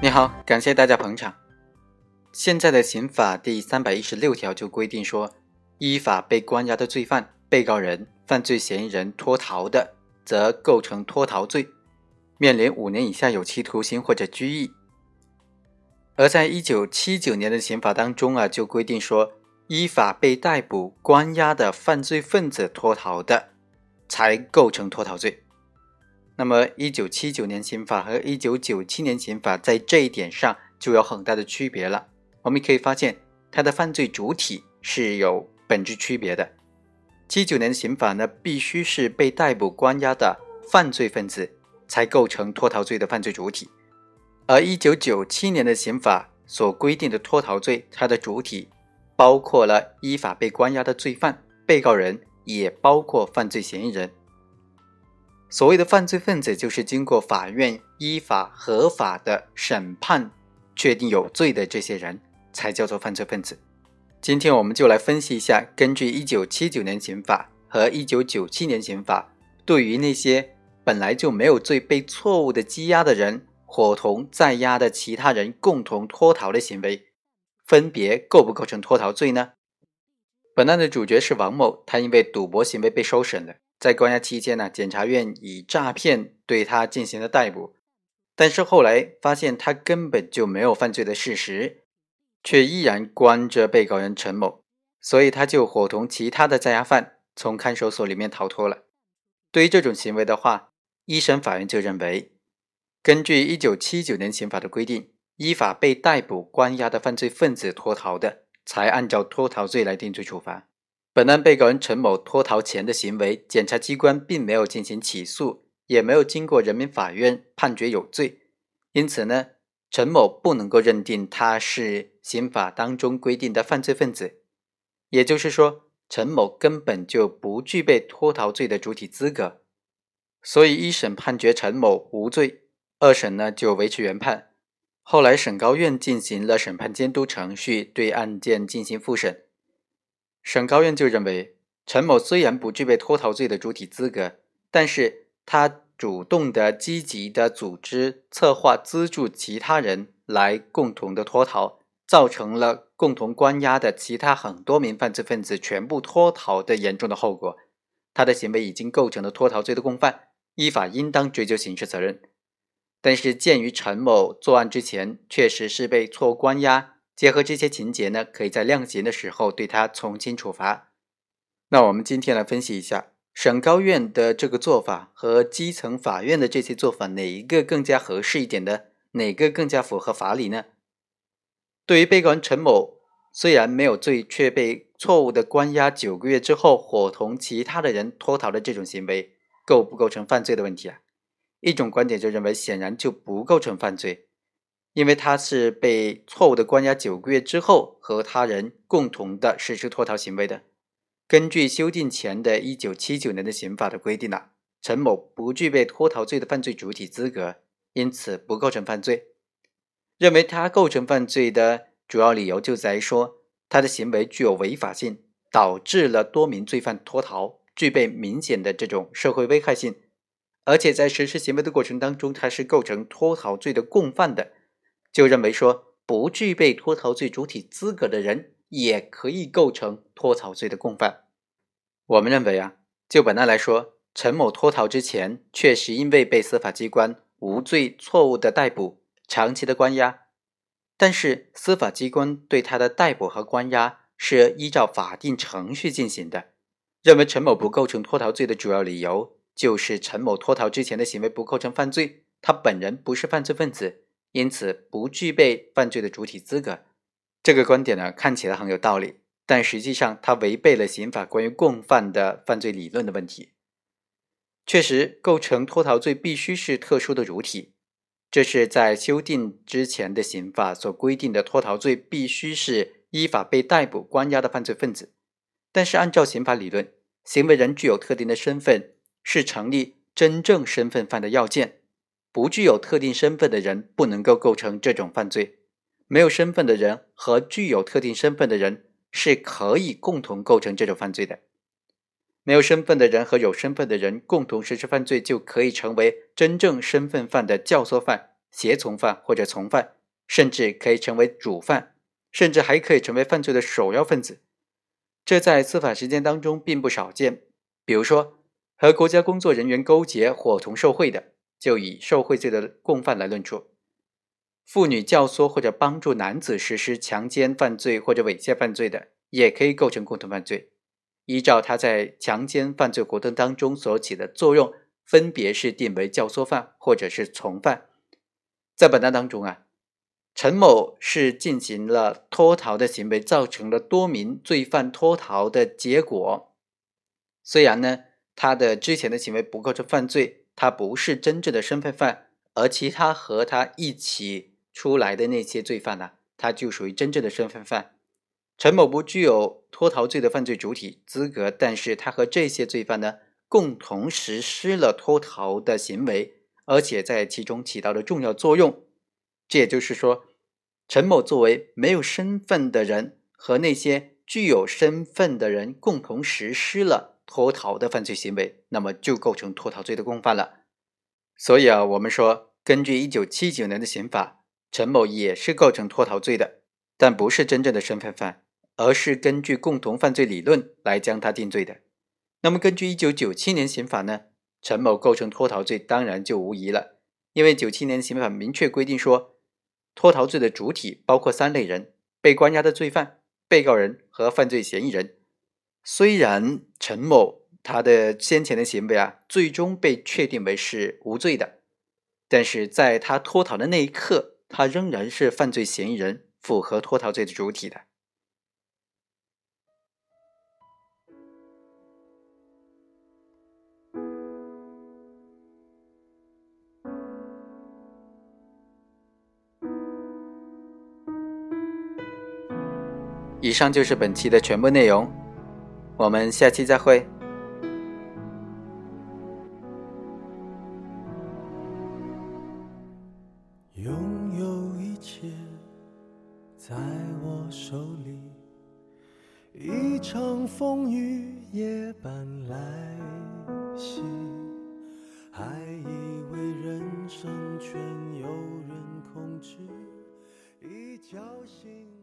你好，感谢大家捧场。现在的刑法第三百一十六条就规定说，依法被关押的罪犯、被告人、犯罪嫌疑人脱逃的，则构成脱逃罪，面临五年以下有期徒刑或者拘役。而在一九七九年的刑法当中啊，就规定说，依法被逮捕、关押的犯罪分子脱逃的，才构成脱逃罪。那么，一九七九年刑法和一九九七年刑法在这一点上就有很大的区别了。我们可以发现，它的犯罪主体是有本质区别的。七九年刑法呢，必须是被逮捕关押的犯罪分子才构成脱逃罪的犯罪主体，而一九九七年的刑法所规定的脱逃罪，它的主体包括了依法被关押的罪犯、被告人，也包括犯罪嫌疑人。所谓的犯罪分子，就是经过法院依法合法的审判，确定有罪的这些人，才叫做犯罪分子。今天我们就来分析一下，根据一九七九年刑法和一九九七年刑法，对于那些本来就没有罪被错误的羁押的人，伙同在押的其他人共同脱逃的行为，分别构不构成脱逃罪呢？本案的主角是王某，他因为赌博行为被收审了。在关押期间呢，检察院以诈骗对他进行了逮捕，但是后来发现他根本就没有犯罪的事实，却依然关着被告人陈某，所以他就伙同其他的在押犯从看守所里面逃脱了。对于这种行为的话，一审法院就认为，根据一九七九年刑法的规定，依法被逮捕关押的犯罪分子脱逃的，才按照脱逃罪来定罪处罚。本案被告人陈某脱逃前的行为，检察机关并没有进行起诉，也没有经过人民法院判决有罪，因此呢，陈某不能够认定他是刑法当中规定的犯罪分子，也就是说，陈某根本就不具备脱逃罪的主体资格，所以一审判决陈某无罪，二审呢就维持原判，后来省高院进行了审判监督程序，对案件进行复审。省高院就认为，陈某虽然不具备脱逃罪的主体资格，但是他主动的、积极的组织、策划、资助其他人来共同的脱逃，造成了共同关押的其他很多名犯罪分子全部脱逃的严重的后果。他的行为已经构成了脱逃罪的共犯，依法应当追究刑事责任。但是，鉴于陈某作案之前确实是被错关押。结合这些情节呢，可以在量刑的时候对他从轻处罚。那我们今天来分析一下省高院的这个做法和基层法院的这些做法，哪一个更加合适一点的？哪个更加符合法理呢？对于被告人陈某，虽然没有罪，却被错误的关押九个月之后，伙同其他的人脱逃的这种行为，构不构成犯罪的问题啊？一种观点就认为，显然就不构成犯罪。因为他是被错误的关押九个月之后，和他人共同的实施脱逃行为的。根据修订前的一九七九年的刑法的规定呢，陈某不具备脱逃罪的犯罪主体资格，因此不构成犯罪。认为他构成犯罪的主要理由就在于说，他的行为具有违法性，导致了多名罪犯脱逃，具备明显的这种社会危害性，而且在实施行为的过程当中，他是构成脱逃罪的共犯的。就认为说，不具备脱逃罪主体资格的人也可以构成脱逃罪的共犯。我们认为啊，就本案来说，陈某脱逃之前确实因为被司法机关无罪错误的逮捕、长期的关押，但是司法机关对他的逮捕和关押是依照法定程序进行的。认为陈某不构成脱逃罪的主要理由，就是陈某脱逃之前的行为不构成犯罪，他本人不是犯罪分子。因此不具备犯罪的主体资格，这个观点呢看起来很有道理，但实际上它违背了刑法关于共犯的犯罪理论的问题。确实，构成脱逃罪必须是特殊的主体，这是在修订之前的刑法所规定的脱逃罪必须是依法被逮捕关押的犯罪分子。但是按照刑法理论，行为人具有特定的身份是成立真正身份犯的要件。不具有特定身份的人不能够构成这种犯罪，没有身份的人和具有特定身份的人是可以共同构成这种犯罪的。没有身份的人和有身份的人共同实施犯罪，就可以成为真正身份犯的教唆犯，胁从犯或者从犯，甚至可以成为主犯，甚至还可以成为犯罪的首要分子。这在司法实践当中并不少见。比如说，和国家工作人员勾结、伙同受贿的，就以受贿罪的共犯来论处；妇女教唆或者帮助男子实施强奸犯罪或者猥亵犯罪的，也可以构成共同犯罪。依照他在强奸犯罪活动当中所起的作用，分别是定为教唆犯或者是从犯。在本案当中啊，陈某是进行了脱逃的行为，造成了多名罪犯脱逃的结果。虽然呢，他的之前的行为不构成犯罪，他不是真正的身份犯，而其他和他一起出来的那些罪犯呢，他就属于真正的身份犯。陈某不具有脱逃罪的犯罪主体资格，但是他和这些罪犯呢共同实施了脱逃的行为，而且在其中起到了重要作用。这也就是说，陈某作为没有身份的人，和那些具有身份的人共同实施了脱逃的犯罪行为，那么就构成脱逃罪的共犯了。所以啊，我们说，根据一九七九年的刑法，陈某也是构成脱逃罪的，但不是真正的身份犯。而是根据共同犯罪理论来将他定罪的。那么，根据一九九七年刑法呢，陈某构成脱逃罪当然就无疑了，因为九七年刑法明确规定说，脱逃罪的主体包括三类人：被关押的罪犯、被告人和犯罪嫌疑人。虽然陈某他的先前的行为啊，最终被确定为是无罪的，但是在他脱逃的那一刻，他仍然是犯罪嫌疑人，符合脱逃罪的主体的。以上就是本期的全部内容，我们下期再会。拥有一切在我手里，一场风雨夜半来袭，还以为人生全由人控制，一觉醒。